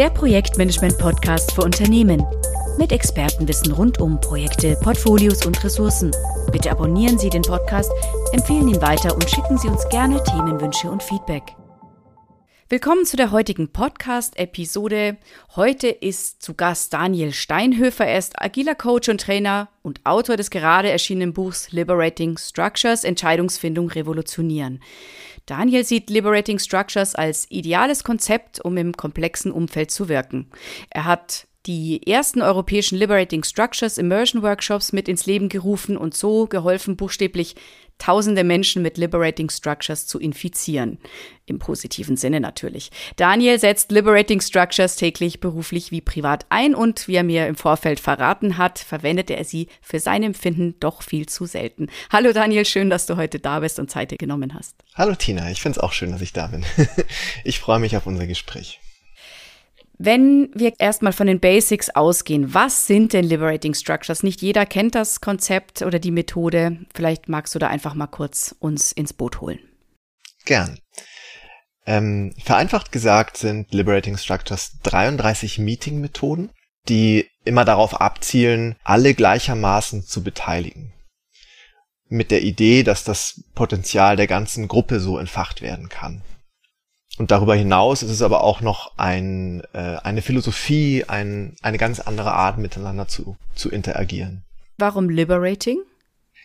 der Projektmanagement-Podcast für Unternehmen. Mit Expertenwissen rund um Projekte, Portfolios und Ressourcen. Bitte abonnieren Sie den Podcast, empfehlen ihn weiter und schicken Sie uns gerne Themenwünsche und Feedback. Willkommen zu der heutigen Podcast-Episode. Heute ist zu Gast Daniel Steinhöfer. Er ist agiler Coach und Trainer und Autor des gerade erschienenen Buchs Liberating Structures, Entscheidungsfindung revolutionieren. Daniel sieht Liberating Structures als ideales Konzept, um im komplexen Umfeld zu wirken. Er hat die ersten europäischen Liberating Structures Immersion Workshops mit ins Leben gerufen und so geholfen, buchstäblich tausende Menschen mit Liberating Structures zu infizieren. Im positiven Sinne natürlich. Daniel setzt Liberating Structures täglich beruflich wie privat ein und wie er mir im Vorfeld verraten hat, verwendet er sie für sein Empfinden doch viel zu selten. Hallo Daniel, schön, dass du heute da bist und Zeit dir genommen hast. Hallo Tina, ich finde es auch schön, dass ich da bin. ich freue mich auf unser Gespräch. Wenn wir erstmal von den Basics ausgehen, was sind denn Liberating Structures? Nicht jeder kennt das Konzept oder die Methode. Vielleicht magst du da einfach mal kurz uns ins Boot holen. Gern. Ähm, vereinfacht gesagt sind Liberating Structures 33 Meeting-Methoden, die immer darauf abzielen, alle gleichermaßen zu beteiligen. Mit der Idee, dass das Potenzial der ganzen Gruppe so entfacht werden kann. Und darüber hinaus ist es aber auch noch ein, äh, eine Philosophie, ein, eine ganz andere Art, miteinander zu, zu interagieren. Warum liberating?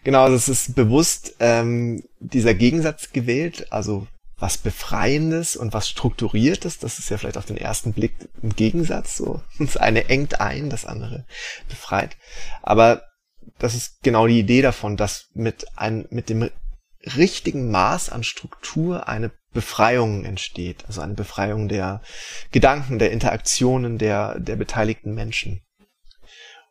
Genau, also es ist bewusst ähm, dieser Gegensatz gewählt, also was Befreiendes und was Strukturiertes, das ist ja vielleicht auf den ersten Blick ein Gegensatz, so. Das eine engt ein, das andere befreit. Aber das ist genau die Idee davon, dass mit einem, mit dem richtigen Maß an Struktur eine Befreiung entsteht, also eine Befreiung der Gedanken, der Interaktionen der, der beteiligten Menschen.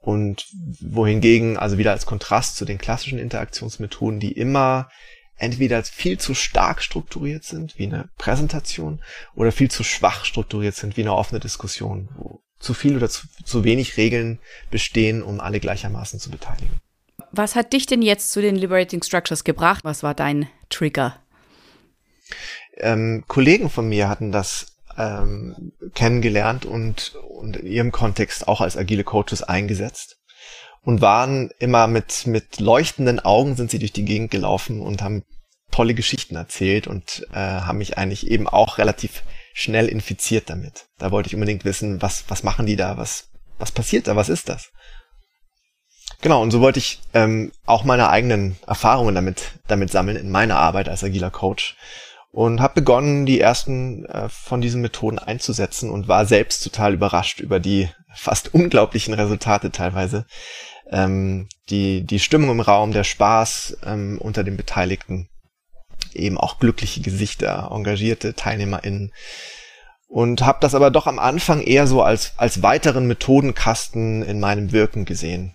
Und wohingegen, also wieder als Kontrast zu den klassischen Interaktionsmethoden, die immer entweder viel zu stark strukturiert sind, wie eine Präsentation, oder viel zu schwach strukturiert sind, wie eine offene Diskussion, wo zu viel oder zu, zu wenig Regeln bestehen, um alle gleichermaßen zu beteiligen. Was hat dich denn jetzt zu den Liberating Structures gebracht? Was war dein Trigger? Ähm, Kollegen von mir hatten das ähm, kennengelernt und, und in ihrem Kontext auch als agile Coaches eingesetzt und waren immer mit, mit leuchtenden Augen sind sie durch die Gegend gelaufen und haben tolle Geschichten erzählt und äh, haben mich eigentlich eben auch relativ schnell infiziert damit. Da wollte ich unbedingt wissen, was, was machen die da, was, was passiert da, was ist das? Genau, und so wollte ich ähm, auch meine eigenen Erfahrungen damit, damit sammeln in meiner Arbeit als agiler Coach und habe begonnen, die ersten äh, von diesen Methoden einzusetzen und war selbst total überrascht über die fast unglaublichen Resultate teilweise. Ähm, die, die Stimmung im Raum, der Spaß ähm, unter den Beteiligten, eben auch glückliche Gesichter, engagierte TeilnehmerInnen. Und habe das aber doch am Anfang eher so als, als weiteren Methodenkasten in meinem Wirken gesehen,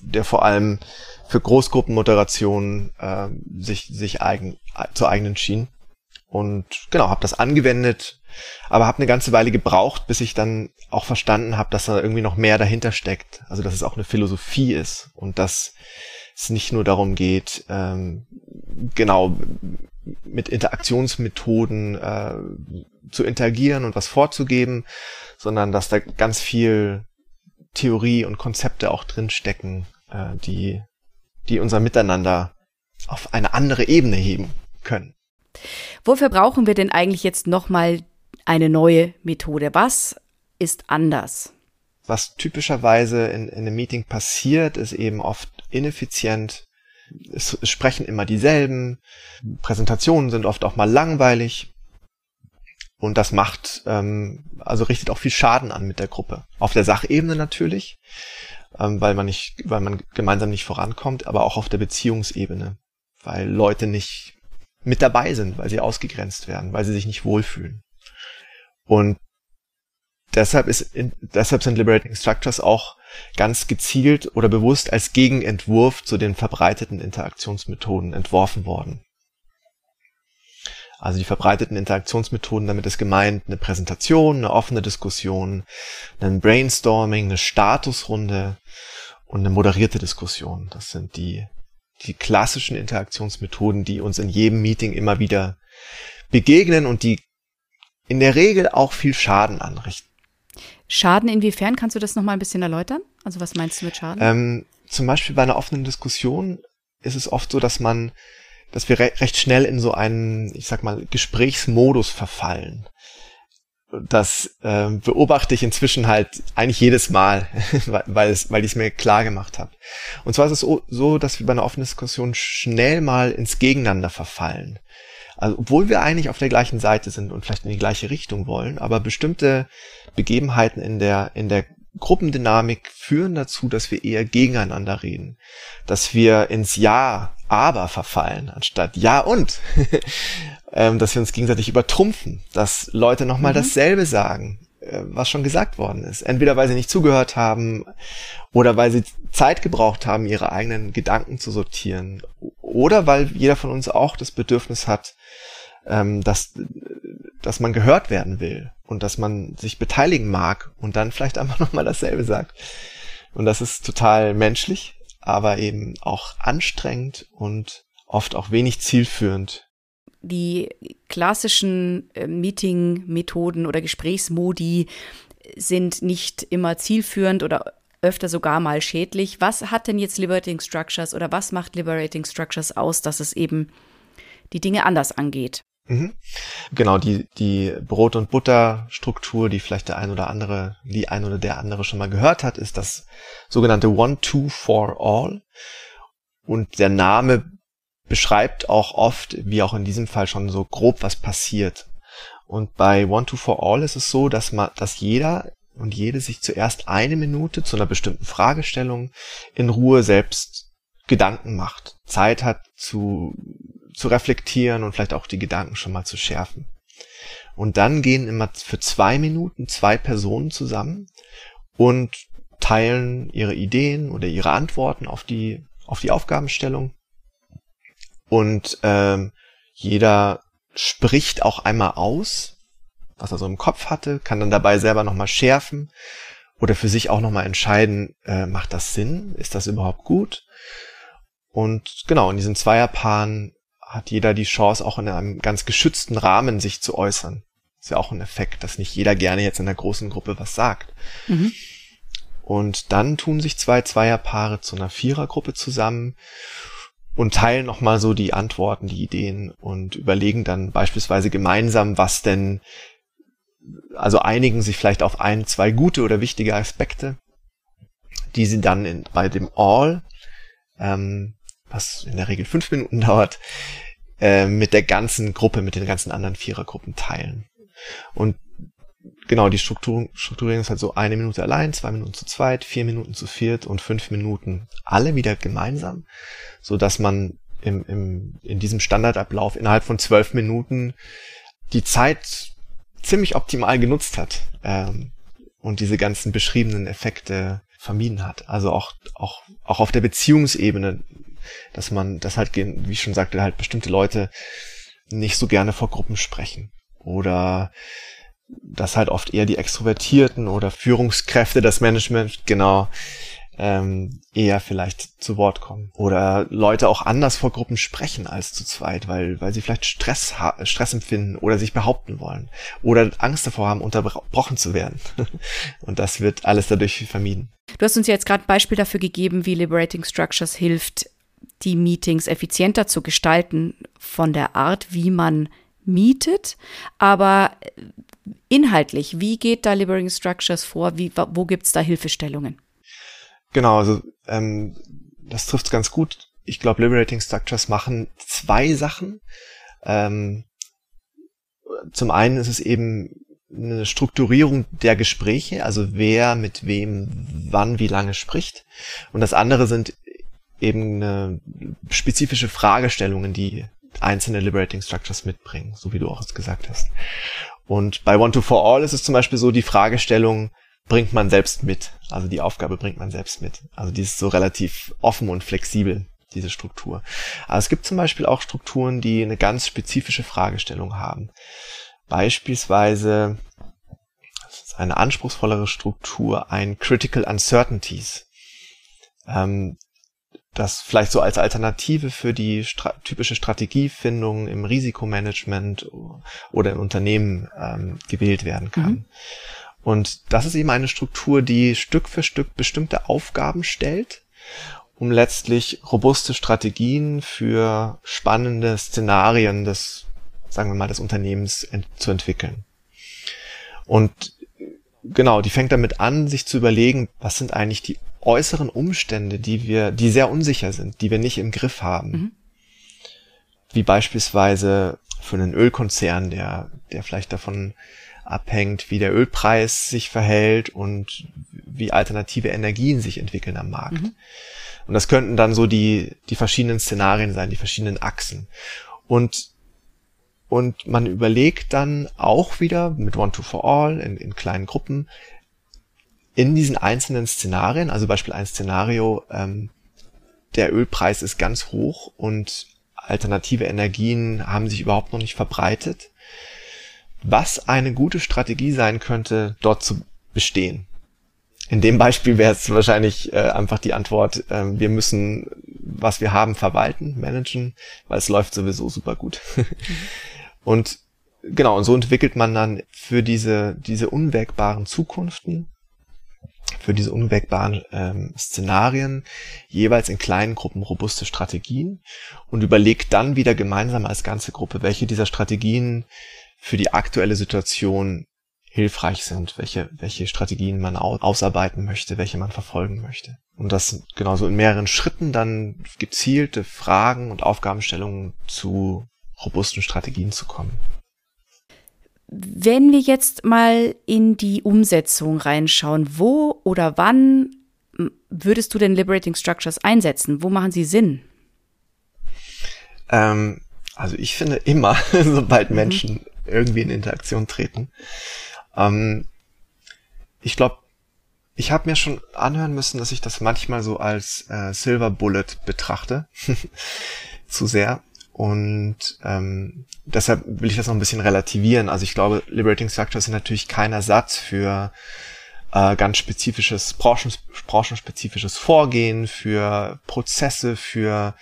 der vor allem für Großgruppenmoderation äh, sich, sich eigen, zu eigenen schien. Und genau, habe das angewendet, aber habe eine ganze Weile gebraucht, bis ich dann auch verstanden habe, dass da irgendwie noch mehr dahinter steckt. Also dass es auch eine Philosophie ist und dass es nicht nur darum geht, ähm, genau mit Interaktionsmethoden äh, zu interagieren und was vorzugeben, sondern dass da ganz viel Theorie und Konzepte auch drin stecken, äh, die, die unser Miteinander auf eine andere Ebene heben können. Wofür brauchen wir denn eigentlich jetzt nochmal eine neue Methode? Was ist anders? Was typischerweise in, in einem Meeting passiert, ist eben oft ineffizient. Es sprechen immer dieselben. Präsentationen sind oft auch mal langweilig. Und das macht, ähm, also richtet auch viel Schaden an mit der Gruppe. Auf der Sachebene natürlich, ähm, weil man nicht, weil man gemeinsam nicht vorankommt, aber auch auf der Beziehungsebene, weil Leute nicht mit dabei sind, weil sie ausgegrenzt werden, weil sie sich nicht wohlfühlen. Und deshalb ist, deshalb sind Liberating Structures auch ganz gezielt oder bewusst als Gegenentwurf zu den verbreiteten Interaktionsmethoden entworfen worden. Also die verbreiteten Interaktionsmethoden, damit ist gemeint eine Präsentation, eine offene Diskussion, ein Brainstorming, eine Statusrunde und eine moderierte Diskussion. Das sind die die klassischen Interaktionsmethoden, die uns in jedem Meeting immer wieder begegnen und die in der Regel auch viel Schaden anrichten. Schaden inwiefern? Kannst du das nochmal ein bisschen erläutern? Also was meinst du mit Schaden? Ähm, zum Beispiel bei einer offenen Diskussion ist es oft so, dass man, dass wir re recht schnell in so einen, ich sag mal, Gesprächsmodus verfallen. Das äh, beobachte ich inzwischen halt eigentlich jedes Mal, weil, weil ich es mir klar gemacht habe. Und zwar ist es so, dass wir bei einer offenen Diskussion schnell mal ins Gegeneinander verfallen. Also, obwohl wir eigentlich auf der gleichen Seite sind und vielleicht in die gleiche Richtung wollen, aber bestimmte Begebenheiten in der, in der Gruppendynamik führen dazu, dass wir eher gegeneinander reden, dass wir ins Ja, aber verfallen, anstatt Ja und, ähm, dass wir uns gegenseitig übertrumpfen, dass Leute nochmal mhm. dasselbe sagen, äh, was schon gesagt worden ist. Entweder weil sie nicht zugehört haben oder weil sie Zeit gebraucht haben, ihre eigenen Gedanken zu sortieren oder weil jeder von uns auch das Bedürfnis hat, ähm, dass, dass man gehört werden will und dass man sich beteiligen mag und dann vielleicht einfach nochmal dasselbe sagt. Und das ist total menschlich, aber eben auch anstrengend und oft auch wenig zielführend. Die klassischen äh, Meeting-Methoden oder Gesprächsmodi sind nicht immer zielführend oder öfter sogar mal schädlich. Was hat denn jetzt Liberating Structures oder was macht Liberating Structures aus, dass es eben die Dinge anders angeht? Mhm. Genau, die, die Brot- und Butter-Struktur, die vielleicht der ein oder andere, die ein oder der andere schon mal gehört hat, ist das sogenannte One, Two, For All. Und der Name beschreibt auch oft, wie auch in diesem Fall schon so grob was passiert. Und bei One, Two, For All ist es so, dass man, dass jeder und jede sich zuerst eine Minute zu einer bestimmten Fragestellung in Ruhe selbst Gedanken macht, Zeit hat zu zu reflektieren und vielleicht auch die Gedanken schon mal zu schärfen. Und dann gehen immer für zwei Minuten zwei Personen zusammen und teilen ihre Ideen oder ihre Antworten auf die, auf die Aufgabenstellung. Und ähm, jeder spricht auch einmal aus, was er so im Kopf hatte, kann dann dabei selber nochmal schärfen oder für sich auch nochmal entscheiden, äh, macht das Sinn? Ist das überhaupt gut? Und genau, in diesen Zweierpaaren hat jeder die Chance, auch in einem ganz geschützten Rahmen sich zu äußern. Ist ja auch ein Effekt, dass nicht jeder gerne jetzt in der großen Gruppe was sagt. Mhm. Und dann tun sich zwei Zweierpaare zu einer Vierergruppe zusammen und teilen nochmal so die Antworten, die Ideen und überlegen dann beispielsweise gemeinsam, was denn, also einigen sich vielleicht auf ein, zwei gute oder wichtige Aspekte, die sie dann in, bei dem All ähm, was in der Regel fünf Minuten dauert, äh, mit der ganzen Gruppe, mit den ganzen anderen Vierergruppen teilen. Und genau, die Struktur, Strukturierung ist halt so eine Minute allein, zwei Minuten zu zweit, vier Minuten zu viert und fünf Minuten alle wieder gemeinsam, so dass man im, im, in diesem Standardablauf innerhalb von zwölf Minuten die Zeit ziemlich optimal genutzt hat ähm, und diese ganzen beschriebenen Effekte vermieden hat. Also auch, auch, auch auf der Beziehungsebene dass man, das halt, wie ich schon sagte, halt bestimmte Leute nicht so gerne vor Gruppen sprechen. Oder dass halt oft eher die Extrovertierten oder Führungskräfte, das Management, genau, ähm, eher vielleicht zu Wort kommen. Oder Leute auch anders vor Gruppen sprechen als zu zweit, weil, weil sie vielleicht Stress, Stress empfinden oder sich behaupten wollen. Oder Angst davor haben, unterbrochen zu werden. Und das wird alles dadurch vermieden. Du hast uns jetzt gerade ein Beispiel dafür gegeben, wie Liberating Structures hilft, die Meetings effizienter zu gestalten von der Art, wie man mietet, aber inhaltlich, wie geht da Liberating Structures vor? Wie, wo gibt es da Hilfestellungen? Genau, also ähm, das trifft ganz gut. Ich glaube, Liberating Structures machen zwei Sachen. Ähm, zum einen ist es eben eine Strukturierung der Gespräche, also wer mit wem wann wie lange spricht. Und das andere sind eben eine spezifische Fragestellungen, die einzelne Liberating Structures mitbringen, so wie du auch jetzt gesagt hast. Und bei One to For All ist es zum Beispiel so, die Fragestellung bringt man selbst mit. Also die Aufgabe bringt man selbst mit. Also die ist so relativ offen und flexibel, diese Struktur. Aber es gibt zum Beispiel auch Strukturen, die eine ganz spezifische Fragestellung haben. Beispielsweise eine anspruchsvollere Struktur, ein Critical Uncertainties. Ähm, das vielleicht so als Alternative für die stra typische Strategiefindung im Risikomanagement oder im Unternehmen ähm, gewählt werden kann. Mhm. Und das ist eben eine Struktur, die Stück für Stück bestimmte Aufgaben stellt, um letztlich robuste Strategien für spannende Szenarien des, sagen wir mal, des Unternehmens ent zu entwickeln. Und genau, die fängt damit an, sich zu überlegen, was sind eigentlich die äußeren Umstände, die wir, die sehr unsicher sind, die wir nicht im Griff haben. Mhm. Wie beispielsweise für einen Ölkonzern, der, der vielleicht davon abhängt, wie der Ölpreis sich verhält und wie alternative Energien sich entwickeln am Markt. Mhm. Und das könnten dann so die, die verschiedenen Szenarien sein, die verschiedenen Achsen. Und, und man überlegt dann auch wieder mit One to for All in, in kleinen Gruppen in diesen einzelnen Szenarien, also Beispiel ein Szenario, ähm, der Ölpreis ist ganz hoch und alternative Energien haben sich überhaupt noch nicht verbreitet was eine gute Strategie sein könnte, dort zu bestehen. In dem Beispiel wäre es wahrscheinlich äh, einfach die Antwort, äh, wir müssen, was wir haben, verwalten, managen, weil es läuft sowieso super gut. und genau, und so entwickelt man dann für diese, diese unwägbaren Zukunften, für diese unwägbaren ähm, Szenarien jeweils in kleinen Gruppen robuste Strategien und überlegt dann wieder gemeinsam als ganze Gruppe, welche dieser Strategien für die aktuelle Situation hilfreich sind, welche, welche Strategien man ausarbeiten möchte, welche man verfolgen möchte. Und das genauso in mehreren Schritten dann gezielte Fragen und Aufgabenstellungen zu robusten Strategien zu kommen. Wenn wir jetzt mal in die Umsetzung reinschauen, wo oder wann würdest du denn Liberating Structures einsetzen? Wo machen sie Sinn? Ähm, also ich finde immer, sobald mhm. Menschen irgendwie in Interaktion treten. Ähm, ich glaube, ich habe mir schon anhören müssen, dass ich das manchmal so als äh, Silver Bullet betrachte. Zu sehr. Und ähm, deshalb will ich das noch ein bisschen relativieren. Also ich glaube, Liberating Structures sind natürlich kein Ersatz für äh, ganz spezifisches, branchen, branchenspezifisches Vorgehen, für Prozesse, für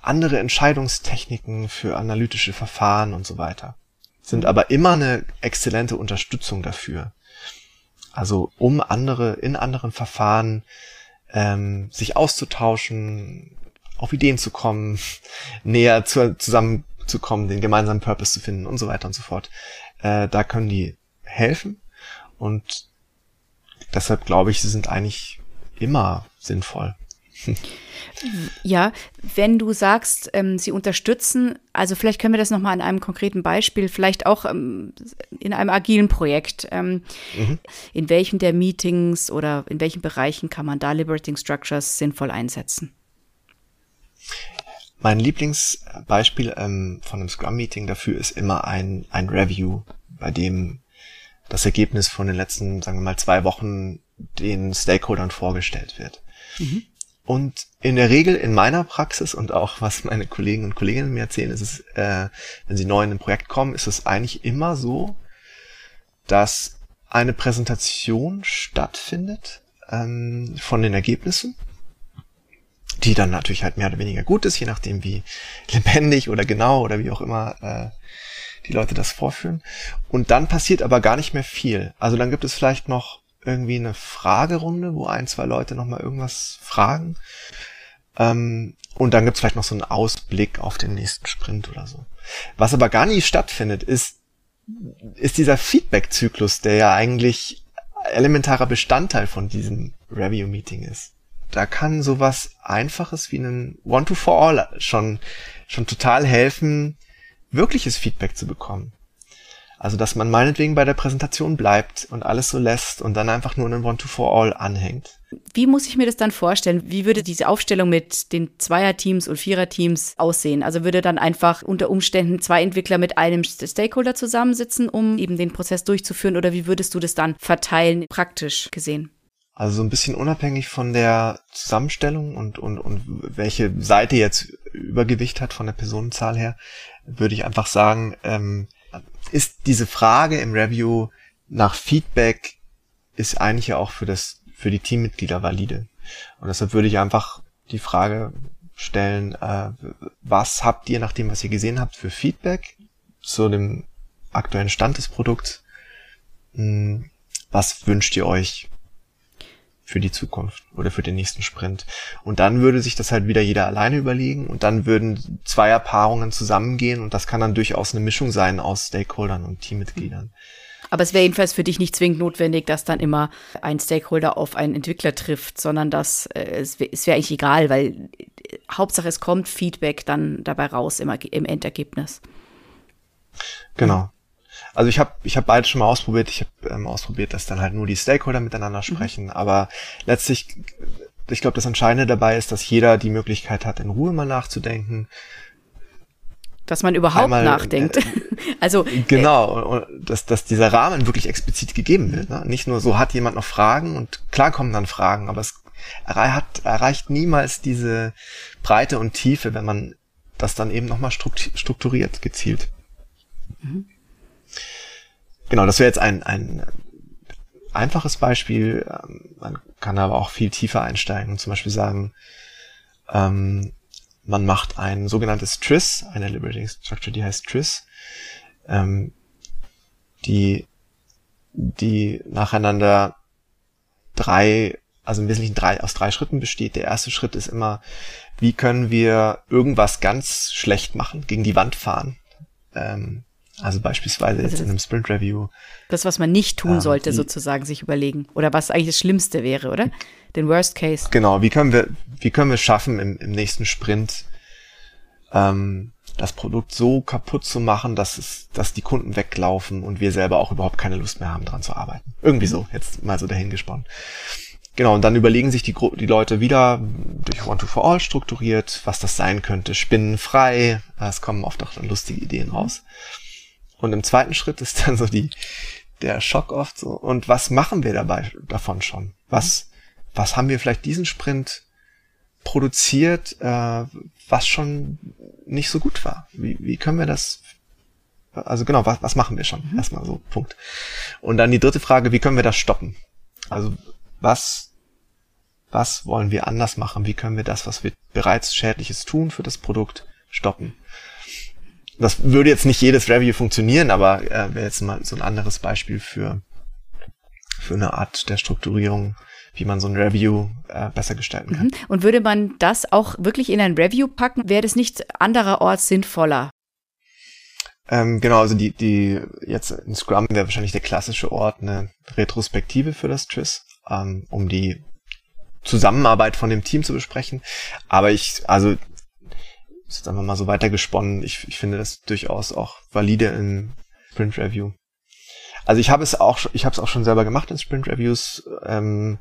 andere Entscheidungstechniken, für analytische Verfahren und so weiter sind aber immer eine exzellente Unterstützung dafür. Also um andere in anderen Verfahren ähm, sich auszutauschen, auf Ideen zu kommen, näher zu, zusammenzukommen, den gemeinsamen Purpose zu finden und so weiter und so fort. Äh, da können die helfen und deshalb glaube ich, sie sind eigentlich immer sinnvoll. Ja, wenn du sagst, ähm, sie unterstützen, also vielleicht können wir das nochmal an einem konkreten Beispiel, vielleicht auch ähm, in einem agilen Projekt. Ähm, mhm. In welchen der Meetings oder in welchen Bereichen kann man da Liberating Structures sinnvoll einsetzen? Mein Lieblingsbeispiel ähm, von einem Scrum-Meeting dafür ist immer ein, ein Review, bei dem das Ergebnis von den letzten, sagen wir mal, zwei Wochen den Stakeholdern vorgestellt wird. Mhm. Und in der Regel in meiner Praxis und auch was meine Kollegen und Kolleginnen mir erzählen, ist es, äh, wenn sie neu in ein Projekt kommen, ist es eigentlich immer so, dass eine Präsentation stattfindet ähm, von den Ergebnissen, die dann natürlich halt mehr oder weniger gut ist, je nachdem wie lebendig oder genau oder wie auch immer äh, die Leute das vorführen. Und dann passiert aber gar nicht mehr viel. Also dann gibt es vielleicht noch irgendwie eine Fragerunde, wo ein, zwei Leute nochmal irgendwas fragen. Ähm, und dann gibt's vielleicht noch so einen Ausblick auf den nächsten Sprint oder so. Was aber gar nie stattfindet, ist, ist dieser Feedback-Zyklus, der ja eigentlich elementarer Bestandteil von diesem Review-Meeting ist. Da kann sowas Einfaches wie ein One-to-For-All schon, schon total helfen, wirkliches Feedback zu bekommen. Also, dass man meinetwegen bei der Präsentation bleibt und alles so lässt und dann einfach nur einen One-to-For-All anhängt. Wie muss ich mir das dann vorstellen? Wie würde diese Aufstellung mit den Zweierteams und Viererteams aussehen? Also würde dann einfach unter Umständen zwei Entwickler mit einem Stakeholder zusammensitzen, um eben den Prozess durchzuführen? Oder wie würdest du das dann verteilen, praktisch gesehen? Also so ein bisschen unabhängig von der Zusammenstellung und, und, und welche Seite jetzt Übergewicht hat von der Personenzahl her, würde ich einfach sagen, ähm, ist diese Frage im Review nach Feedback ist eigentlich ja auch für das, für die Teammitglieder valide. Und deshalb würde ich einfach die Frage stellen, äh, was habt ihr nach dem, was ihr gesehen habt, für Feedback zu dem aktuellen Stand des Produkts? Hm, was wünscht ihr euch für die Zukunft oder für den nächsten Sprint. Und dann würde sich das halt wieder jeder alleine überlegen und dann würden Zweierpaarungen zusammengehen und das kann dann durchaus eine Mischung sein aus Stakeholdern und Teammitgliedern. Aber es wäre jedenfalls für dich nicht zwingend notwendig, dass dann immer ein Stakeholder auf einen Entwickler trifft, sondern dass äh, es wäre wär eigentlich egal, weil äh, Hauptsache es kommt Feedback dann dabei raus im, im Endergebnis. Genau. Also ich habe ich hab beides schon mal ausprobiert. Ich habe ähm, ausprobiert, dass dann halt nur die Stakeholder miteinander mhm. sprechen. Mhm. Aber letztlich, ich glaube, das Entscheidende dabei ist, dass jeder die Möglichkeit hat, in Ruhe mal nachzudenken. Dass man überhaupt Einmal, nachdenkt. Äh, also genau, äh, dass, dass dieser Rahmen wirklich explizit gegeben wird. Ne? Nicht nur so hat jemand noch Fragen und klar kommen dann Fragen, aber es hat, erreicht niemals diese Breite und Tiefe, wenn man das dann eben nochmal strukturiert, gezielt. Mhm. Genau, das wäre jetzt ein, ein einfaches Beispiel. Ähm, man kann aber auch viel tiefer einsteigen und zum Beispiel sagen, ähm, man macht ein sogenanntes TRIS, eine Liberating Structure, die heißt TRIS, ähm, die, die nacheinander drei, also im Wesentlichen drei, aus drei Schritten besteht. Der erste Schritt ist immer, wie können wir irgendwas ganz schlecht machen, gegen die Wand fahren. Ähm, also beispielsweise jetzt in einem Sprint Review. Das, was man nicht tun ähm, sollte, sozusagen sich überlegen. Oder was eigentlich das Schlimmste wäre, oder? Den Worst Case. Genau, wie können wir, wie können wir schaffen, im, im nächsten Sprint ähm, das Produkt so kaputt zu machen, dass es, dass die Kunden weglaufen und wir selber auch überhaupt keine Lust mehr haben, dran zu arbeiten. Irgendwie so, jetzt mal so dahingesponnen. Genau, und dann überlegen sich die, die Leute wieder durch One-to-For-All strukturiert, was das sein könnte. Spinnenfrei, es kommen oft auch dann lustige Ideen raus. Mhm und im zweiten Schritt ist dann so die, der Schock oft so. Und was machen wir dabei davon schon? Was, was haben wir vielleicht diesen Sprint produziert, äh, was schon nicht so gut war? Wie, wie können wir das also genau, was, was machen wir schon? Mhm. Erstmal so, Punkt. Und dann die dritte Frage, wie können wir das stoppen? Also was, was wollen wir anders machen? Wie können wir das, was wir bereits Schädliches tun für das Produkt, stoppen? Das würde jetzt nicht jedes Review funktionieren, aber äh, wäre jetzt mal so ein anderes Beispiel für, für eine Art der Strukturierung, wie man so ein Review äh, besser gestalten kann. Mhm. Und würde man das auch wirklich in ein Review packen, wäre das nicht andererorts sinnvoller? Ähm, genau, also die, die jetzt in Scrum wäre wahrscheinlich der klassische Ort eine Retrospektive für das TRIS, ähm, um die Zusammenarbeit von dem Team zu besprechen. Aber ich, also ist einfach mal so weitergesponnen. Ich, ich finde das durchaus auch valide in Sprint Review. Also ich habe es auch, ich habe es auch schon selber gemacht in Sprint Reviews ähm,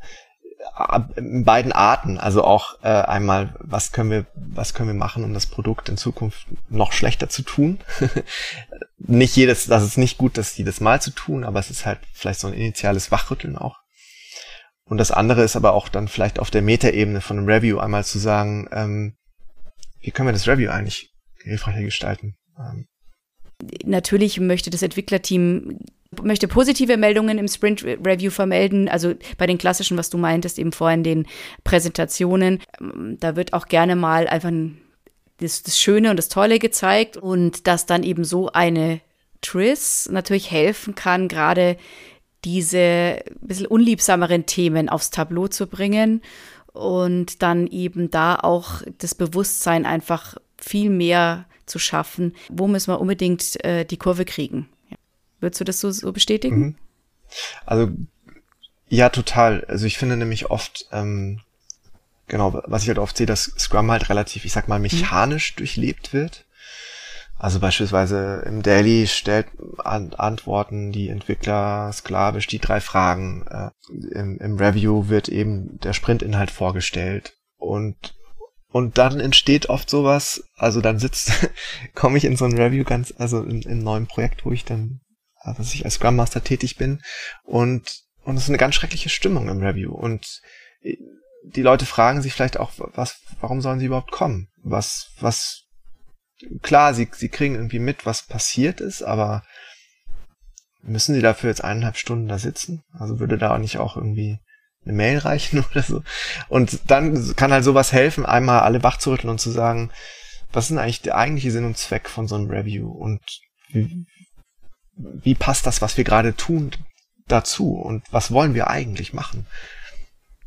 in beiden Arten. Also auch äh, einmal, was können wir, was können wir machen, um das Produkt in Zukunft noch schlechter zu tun? nicht jedes, das ist nicht gut, das jedes Mal zu tun, aber es ist halt vielleicht so ein initiales Wachrütteln auch. Und das andere ist aber auch dann vielleicht auf der Metaebene von einem Review einmal zu sagen, ähm, wie können wir das Review eigentlich hilfreicher gestalten? Ähm. Natürlich möchte das Entwicklerteam möchte positive Meldungen im Sprint Review vermelden, also bei den klassischen, was du meintest, eben vorhin den Präsentationen. Ähm, da wird auch gerne mal einfach das, das Schöne und das Tolle gezeigt und dass dann eben so eine Tris natürlich helfen kann, gerade diese bisschen unliebsameren Themen aufs Tableau zu bringen und dann eben da auch das Bewusstsein einfach viel mehr zu schaffen, wo müssen wir unbedingt äh, die Kurve kriegen. Würdest du das so, so bestätigen? Mhm. Also ja, total. Also ich finde nämlich oft, ähm, genau, was ich halt oft sehe, dass Scrum halt relativ, ich sag mal, mechanisch mhm. durchlebt wird. Also beispielsweise im Daily stellt an Antworten die Entwickler sklavisch die drei Fragen. Äh, im, Im Review wird eben der Sprintinhalt vorgestellt und und dann entsteht oft sowas, also dann sitzt, komme ich in so ein Review ganz, also in, in einem neuen Projekt, wo ich dann, äh, was ich als Scrum Master tätig bin und und es ist eine ganz schreckliche Stimmung im Review und die Leute fragen sich vielleicht auch, was, warum sollen sie überhaupt kommen? Was, was klar, sie, sie kriegen irgendwie mit, was passiert ist, aber müssen sie dafür jetzt eineinhalb Stunden da sitzen? Also würde da nicht auch irgendwie eine Mail reichen oder so? Und dann kann halt sowas helfen, einmal alle wach zu rütteln und zu sagen, was ist denn eigentlich der eigentliche Sinn und Zweck von so einem Review? Und wie, wie passt das, was wir gerade tun, dazu und was wollen wir eigentlich machen?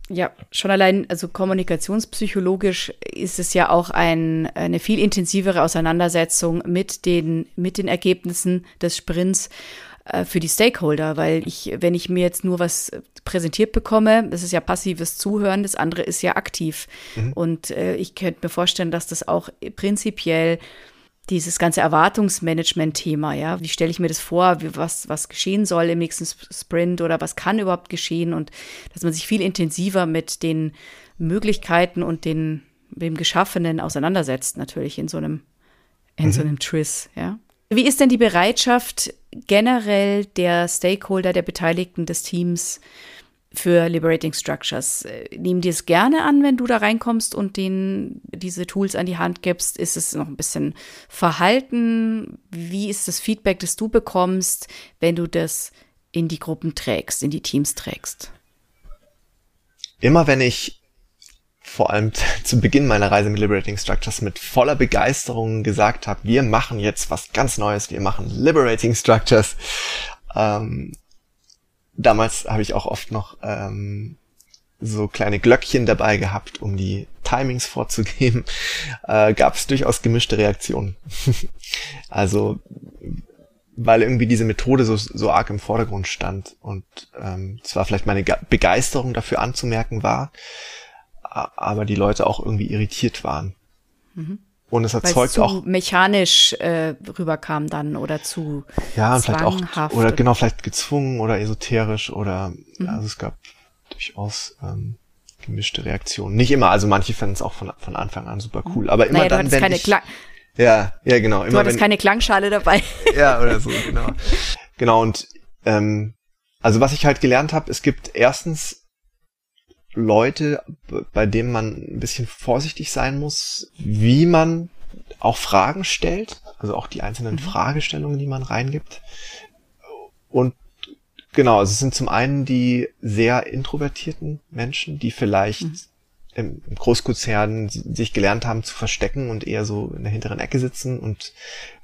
Ja, schon allein, also kommunikationspsychologisch ist es ja auch ein, eine viel intensivere Auseinandersetzung mit den, mit den Ergebnissen des Sprints äh, für die Stakeholder, weil ich, wenn ich mir jetzt nur was präsentiert bekomme, das ist ja passives Zuhören, das andere ist ja aktiv. Mhm. Und äh, ich könnte mir vorstellen, dass das auch prinzipiell dieses ganze Erwartungsmanagement-Thema, ja, wie stelle ich mir das vor, wie, was, was geschehen soll im nächsten Sprint oder was kann überhaupt geschehen und dass man sich viel intensiver mit den Möglichkeiten und den, dem Geschaffenen auseinandersetzt, natürlich in so einem, in mhm. so einem Triss, ja. Wie ist denn die Bereitschaft generell der Stakeholder, der Beteiligten des Teams, für Liberating Structures. Nehmen die es gerne an, wenn du da reinkommst und denen diese Tools an die Hand gibst? Ist es noch ein bisschen verhalten? Wie ist das Feedback, das du bekommst, wenn du das in die Gruppen trägst, in die Teams trägst? Immer wenn ich vor allem zu Beginn meiner Reise mit Liberating Structures mit voller Begeisterung gesagt habe, wir machen jetzt was ganz Neues, wir machen Liberating Structures, ähm, damals habe ich auch oft noch ähm, so kleine Glöckchen dabei gehabt, um die Timings vorzugeben, äh, gab es durchaus gemischte Reaktionen. also weil irgendwie diese Methode so, so arg im Vordergrund stand und ähm, zwar vielleicht meine Begeisterung dafür anzumerken war, aber die Leute auch irgendwie irritiert waren. Mhm. Und es erzeugt zu auch mechanisch äh, rüberkam dann oder zu ja und vielleicht auch oder genau vielleicht gezwungen oder esoterisch oder mhm. also es gab durchaus ähm, gemischte Reaktionen. Nicht immer, also manche fanden es auch von, von Anfang an super cool, aber immer naja, dann wenn keine ich, Klang ja ja genau immer du hattest wenn, keine Klangschale dabei ja oder so genau genau und ähm, also was ich halt gelernt habe, es gibt erstens Leute, bei denen man ein bisschen vorsichtig sein muss, wie man auch Fragen stellt, also auch die einzelnen mhm. Fragestellungen, die man reingibt. Und genau, also es sind zum einen die sehr introvertierten Menschen, die vielleicht mhm. im, Großkonzern sich gelernt haben zu verstecken und eher so in der hinteren Ecke sitzen und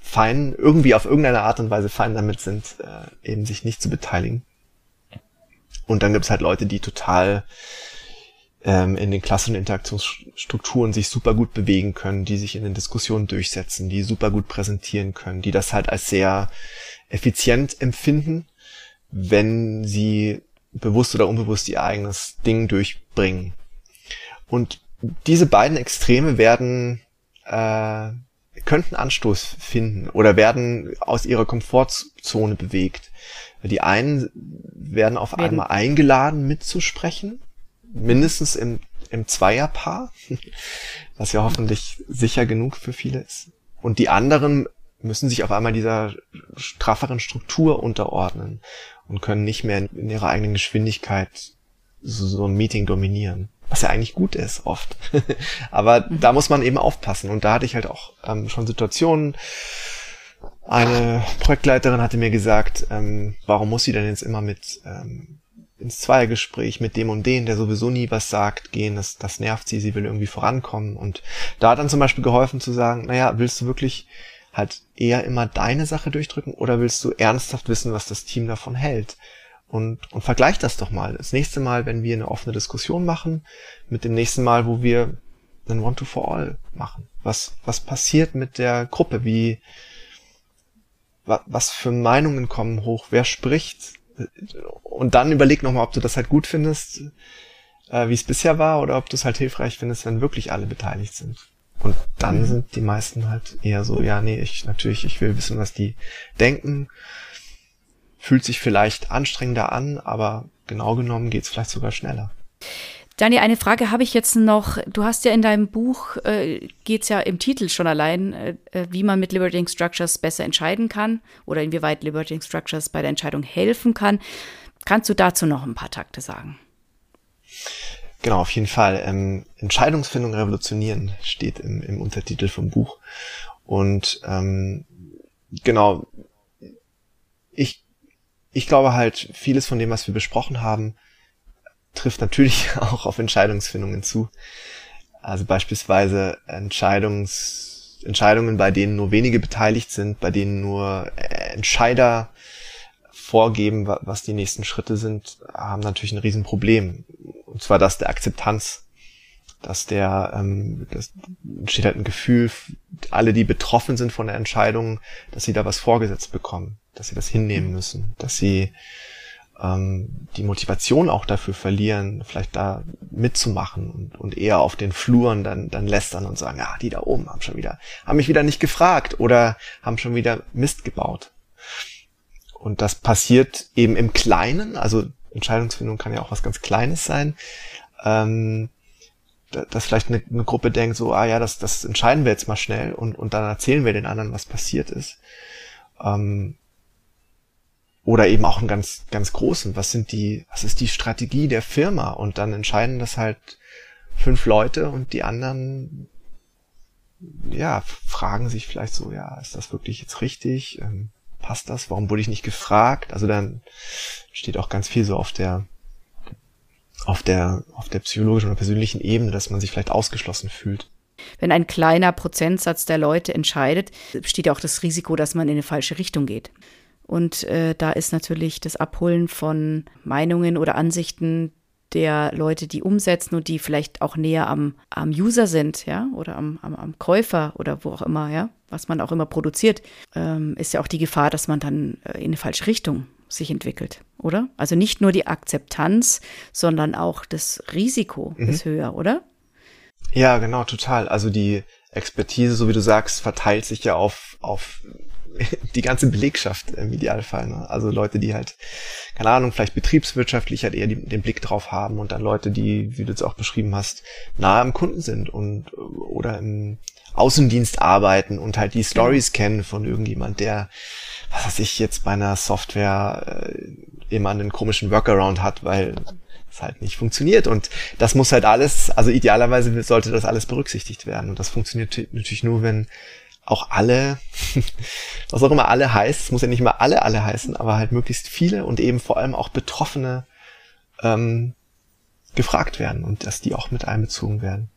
fein, irgendwie auf irgendeine Art und Weise fein damit sind, äh, eben sich nicht zu beteiligen. Und dann gibt es halt Leute, die total ähm, in den klassischen Interaktionsstrukturen sich super gut bewegen können, die sich in den Diskussionen durchsetzen, die super gut präsentieren können, die das halt als sehr effizient empfinden, wenn sie bewusst oder unbewusst ihr eigenes Ding durchbringen. Und diese beiden Extreme werden äh, könnten Anstoß finden oder werden aus ihrer Komfortzone bewegt. Die einen werden auf werden. einmal eingeladen mitzusprechen mindestens im, im Zweierpaar, was ja hoffentlich sicher genug für viele ist. Und die anderen müssen sich auf einmal dieser strafferen Struktur unterordnen und können nicht mehr in ihrer eigenen Geschwindigkeit so, so ein Meeting dominieren. Was ja eigentlich gut ist, oft. Aber mhm. da muss man eben aufpassen. Und da hatte ich halt auch ähm, schon Situationen. Eine Projektleiterin hatte mir gesagt, ähm, warum muss sie denn jetzt immer mit ähm, ins Zweiergespräch mit dem und den, der sowieso nie was sagt, gehen. Das, das nervt sie, sie will irgendwie vorankommen. Und da hat dann zum Beispiel geholfen zu sagen, naja, willst du wirklich halt eher immer deine Sache durchdrücken oder willst du ernsthaft wissen, was das Team davon hält? Und, und vergleich das doch mal. Das nächste Mal, wenn wir eine offene Diskussion machen, mit dem nächsten Mal, wo wir einen One-to-For-All machen. Was, was passiert mit der Gruppe? Wie, was für Meinungen kommen hoch? Wer spricht? Und dann überleg nochmal, ob du das halt gut findest, äh, wie es bisher war, oder ob du es halt hilfreich findest, wenn wirklich alle beteiligt sind. Und dann mhm. sind die meisten halt eher so, ja, nee, ich natürlich, ich will wissen, was die denken. Fühlt sich vielleicht anstrengender an, aber genau genommen geht's vielleicht sogar schneller. Daniel, eine Frage habe ich jetzt noch. Du hast ja in deinem Buch, äh, geht es ja im Titel schon allein, äh, äh, wie man mit Liberating Structures besser entscheiden kann oder inwieweit Liberating Structures bei der Entscheidung helfen kann. Kannst du dazu noch ein paar Takte sagen? Genau, auf jeden Fall. Ähm, Entscheidungsfindung revolutionieren steht im, im Untertitel vom Buch. Und ähm, genau, ich, ich glaube halt, vieles von dem, was wir besprochen haben, trifft natürlich auch auf Entscheidungsfindungen zu. Also beispielsweise Entscheidungs, Entscheidungen, bei denen nur wenige beteiligt sind, bei denen nur Entscheider vorgeben, was die nächsten Schritte sind, haben natürlich ein Riesenproblem. Und zwar das der Akzeptanz. Dass der, ähm, das entsteht halt ein Gefühl, alle, die betroffen sind von der Entscheidung, dass sie da was vorgesetzt bekommen, dass sie das hinnehmen müssen, dass sie ähm, die Motivation auch dafür verlieren, vielleicht da mitzumachen und, und eher auf den Fluren dann, dann lästern und sagen, ja, die da oben haben schon wieder, haben mich wieder nicht gefragt oder haben schon wieder Mist gebaut. Und das passiert eben im Kleinen, also Entscheidungsfindung kann ja auch was ganz Kleines sein, ähm, dass vielleicht eine, eine, Gruppe denkt, so, ah ja, das, das entscheiden wir jetzt mal schnell und, und dann erzählen wir den anderen, was passiert ist. Ähm, oder eben auch einen ganz, ganz großen, was sind die, was ist die Strategie der Firma? Und dann entscheiden das halt fünf Leute und die anderen, ja, fragen sich vielleicht so, ja, ist das wirklich jetzt richtig? Ähm, passt das? Warum wurde ich nicht gefragt? Also dann steht auch ganz viel so auf der, auf der, auf der psychologischen oder persönlichen Ebene, dass man sich vielleicht ausgeschlossen fühlt. Wenn ein kleiner Prozentsatz der Leute entscheidet, besteht auch das Risiko, dass man in eine falsche Richtung geht. Und äh, da ist natürlich das Abholen von Meinungen oder Ansichten der Leute, die umsetzen und die vielleicht auch näher am, am User sind, ja, oder am, am, am Käufer oder wo auch immer, ja, was man auch immer produziert, ähm, ist ja auch die Gefahr, dass man dann äh, in eine falsche Richtung sich entwickelt, oder? Also nicht nur die Akzeptanz, sondern auch das Risiko mhm. ist höher, oder? Ja, genau, total. Also die Expertise, so wie du sagst, verteilt sich ja auf, auf die ganze Belegschaft im Idealfall. Ne? Also Leute, die halt, keine Ahnung, vielleicht betriebswirtschaftlich halt eher die, den Blick drauf haben und dann Leute, die, wie du es auch beschrieben hast, nahe am Kunden sind und oder im Außendienst arbeiten und halt die Stories genau. kennen von irgendjemand, der, was weiß ich, jetzt bei einer Software äh, immer einen komischen Workaround hat, weil es halt nicht funktioniert. Und das muss halt alles, also idealerweise sollte das alles berücksichtigt werden. Und das funktioniert natürlich nur, wenn auch alle, was auch immer alle heißt, es muss ja nicht immer alle alle heißen, aber halt möglichst viele und eben vor allem auch Betroffene ähm, gefragt werden und dass die auch mit einbezogen werden.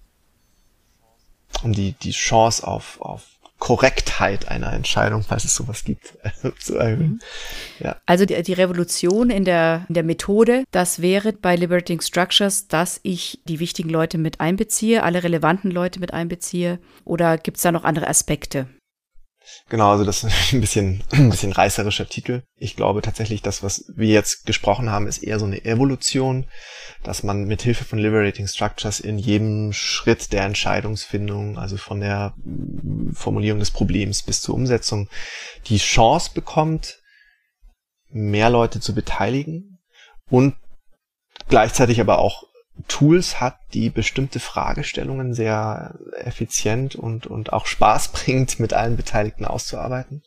Um die, die Chance auf, auf Korrektheit einer Entscheidung, falls es sowas gibt, zu erhöhen. Mhm. Ja. Also die, die Revolution in der, in der Methode, das wäre bei Liberating Structures, dass ich die wichtigen Leute mit einbeziehe, alle relevanten Leute mit einbeziehe. Oder gibt es da noch andere Aspekte? Genau, also das ist ein bisschen, ein bisschen reißerischer Titel. Ich glaube tatsächlich, das, was wir jetzt gesprochen haben, ist eher so eine Evolution, dass man mit Hilfe von Liberating Structures in jedem Schritt der Entscheidungsfindung, also von der Formulierung des Problems bis zur Umsetzung, die Chance bekommt, mehr Leute zu beteiligen und gleichzeitig aber auch Tools hat, die bestimmte Fragestellungen sehr effizient und, und auch Spaß bringt, mit allen Beteiligten auszuarbeiten.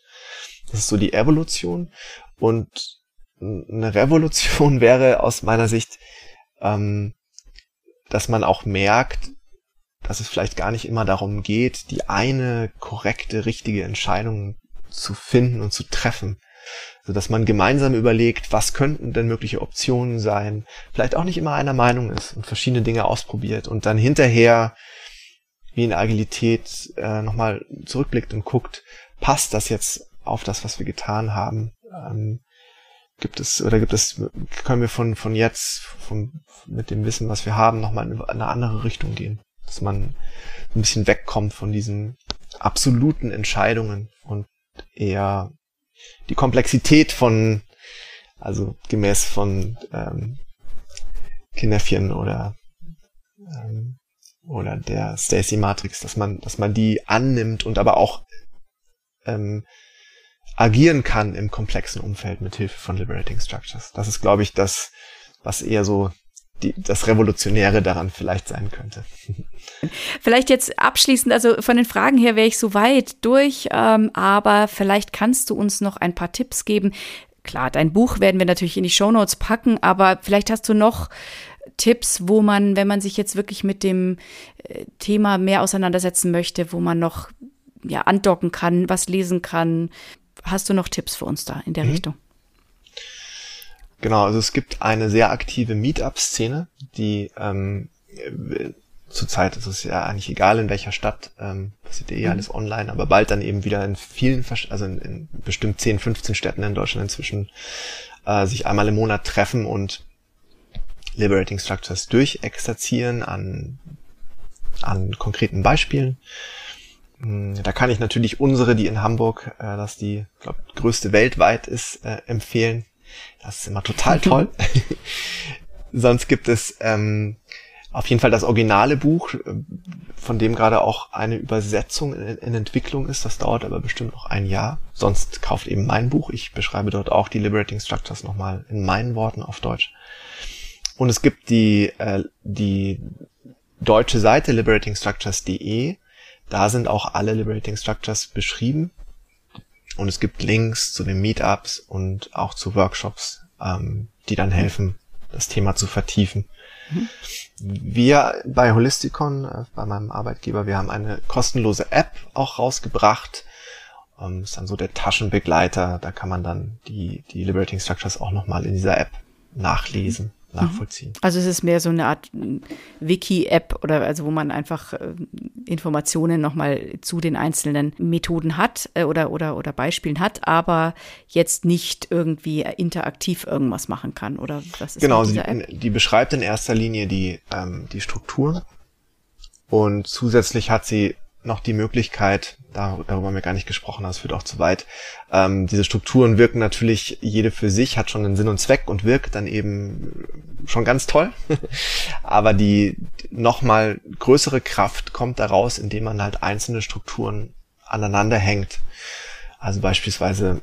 Das ist so die Evolution. Und eine Revolution wäre aus meiner Sicht, ähm, dass man auch merkt, dass es vielleicht gar nicht immer darum geht, die eine korrekte, richtige Entscheidung zu finden und zu treffen, so dass man gemeinsam überlegt, was könnten denn mögliche Optionen sein, vielleicht auch nicht immer einer Meinung ist und verschiedene Dinge ausprobiert und dann hinterher wie in Agilität äh, nochmal zurückblickt und guckt, passt das jetzt auf das, was wir getan haben? Ähm, gibt es oder gibt es können wir von von jetzt von mit dem Wissen, was wir haben, nochmal in eine andere Richtung gehen, dass man ein bisschen wegkommt von diesen absoluten Entscheidungen und eher die Komplexität von, also gemäß von ähm, Kinderfirmen oder ähm, oder der Stacy Matrix, dass man, dass man die annimmt und aber auch ähm, agieren kann im komplexen Umfeld mit Hilfe von Liberating Structures. Das ist, glaube ich, das, was eher so die, das Revolutionäre daran vielleicht sein könnte. Vielleicht jetzt abschließend, also von den Fragen her wäre ich so weit durch, ähm, aber vielleicht kannst du uns noch ein paar Tipps geben. Klar, dein Buch werden wir natürlich in die Shownotes packen, aber vielleicht hast du noch Tipps, wo man, wenn man sich jetzt wirklich mit dem äh, Thema mehr auseinandersetzen möchte, wo man noch ja, andocken kann, was lesen kann. Hast du noch Tipps für uns da in der mhm. Richtung? Genau, also es gibt eine sehr aktive Meetup-Szene, die ähm, zurzeit ist es ja eigentlich egal in welcher Stadt, ähm, passiert eh mhm. alles online, aber bald dann eben wieder in vielen, also in, in bestimmt 10, 15 Städten in Deutschland inzwischen äh, sich einmal im Monat treffen und Liberating Structures durchexerzieren an, an konkreten Beispielen. Hm, da kann ich natürlich unsere, die in Hamburg, äh, dass die glaub, größte weltweit ist, äh, empfehlen. Das ist immer total toll. Sonst gibt es ähm, auf jeden Fall das originale Buch, äh, von dem gerade auch eine Übersetzung in, in, Entwicklung ist. Das dauert aber bestimmt noch ein Jahr. Sonst kauft eben mein Buch. Ich beschreibe dort auch die Liberating Structures nochmal in meinen Worten auf Deutsch. Und es gibt die, äh, die deutsche Seite liberatingstructures.de. Da sind auch alle Liberating Structures beschrieben. Und es gibt Links zu den Meetups und auch zu Workshops, ähm, die dann helfen, das Thema zu vertiefen. Mhm. Wir bei Holisticon, äh, bei meinem Arbeitgeber, wir haben eine kostenlose App auch rausgebracht. Ähm, ist dann so der Taschenbegleiter. Da kann man dann die, die Liberating Structures auch nochmal in dieser App nachlesen nachvollziehen. Also es ist mehr so eine Art Wiki-App oder also wo man einfach äh, Informationen nochmal zu den einzelnen Methoden hat äh, oder, oder, oder Beispielen hat, aber jetzt nicht irgendwie interaktiv irgendwas machen kann oder was ist Genau, die, die, beschreibt in erster Linie die, ähm, die Strukturen. Und zusätzlich hat sie noch die Möglichkeit, darüber haben wir gar nicht gesprochen, das führt auch zu weit. Ähm, diese Strukturen wirken natürlich jede für sich, hat schon einen Sinn und Zweck und wirkt dann eben schon ganz toll. Aber die nochmal größere Kraft kommt daraus, indem man halt einzelne Strukturen aneinander hängt. Also beispielsweise,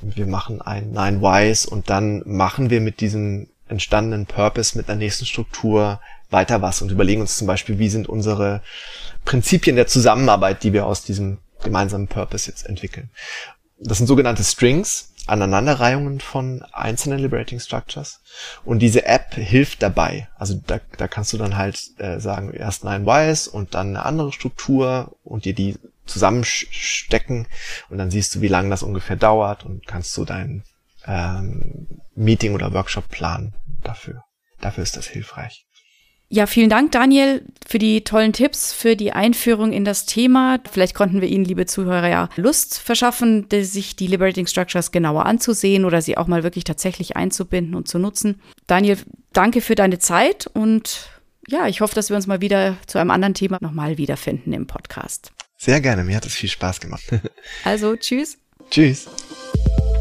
wir machen ein Nine Whys und dann machen wir mit diesem entstandenen Purpose mit einer nächsten Struktur weiter was und überlegen uns zum Beispiel, wie sind unsere Prinzipien der Zusammenarbeit, die wir aus diesem gemeinsamen Purpose jetzt entwickeln. Das sind sogenannte Strings, Aneinanderreihungen von einzelnen Liberating Structures. Und diese App hilft dabei. Also da, da kannst du dann halt äh, sagen, erst Nine Whys und dann eine andere Struktur und dir die zusammenstecken und dann siehst du, wie lange das ungefähr dauert und kannst du dein ähm, Meeting oder Workshop planen dafür. Dafür ist das hilfreich. Ja, vielen Dank, Daniel, für die tollen Tipps, für die Einführung in das Thema. Vielleicht konnten wir Ihnen, liebe Zuhörer, ja Lust verschaffen, sich die Liberating Structures genauer anzusehen oder sie auch mal wirklich tatsächlich einzubinden und zu nutzen. Daniel, danke für deine Zeit und ja, ich hoffe, dass wir uns mal wieder zu einem anderen Thema nochmal wiederfinden im Podcast. Sehr gerne, mir hat es viel Spaß gemacht. also, tschüss. Tschüss.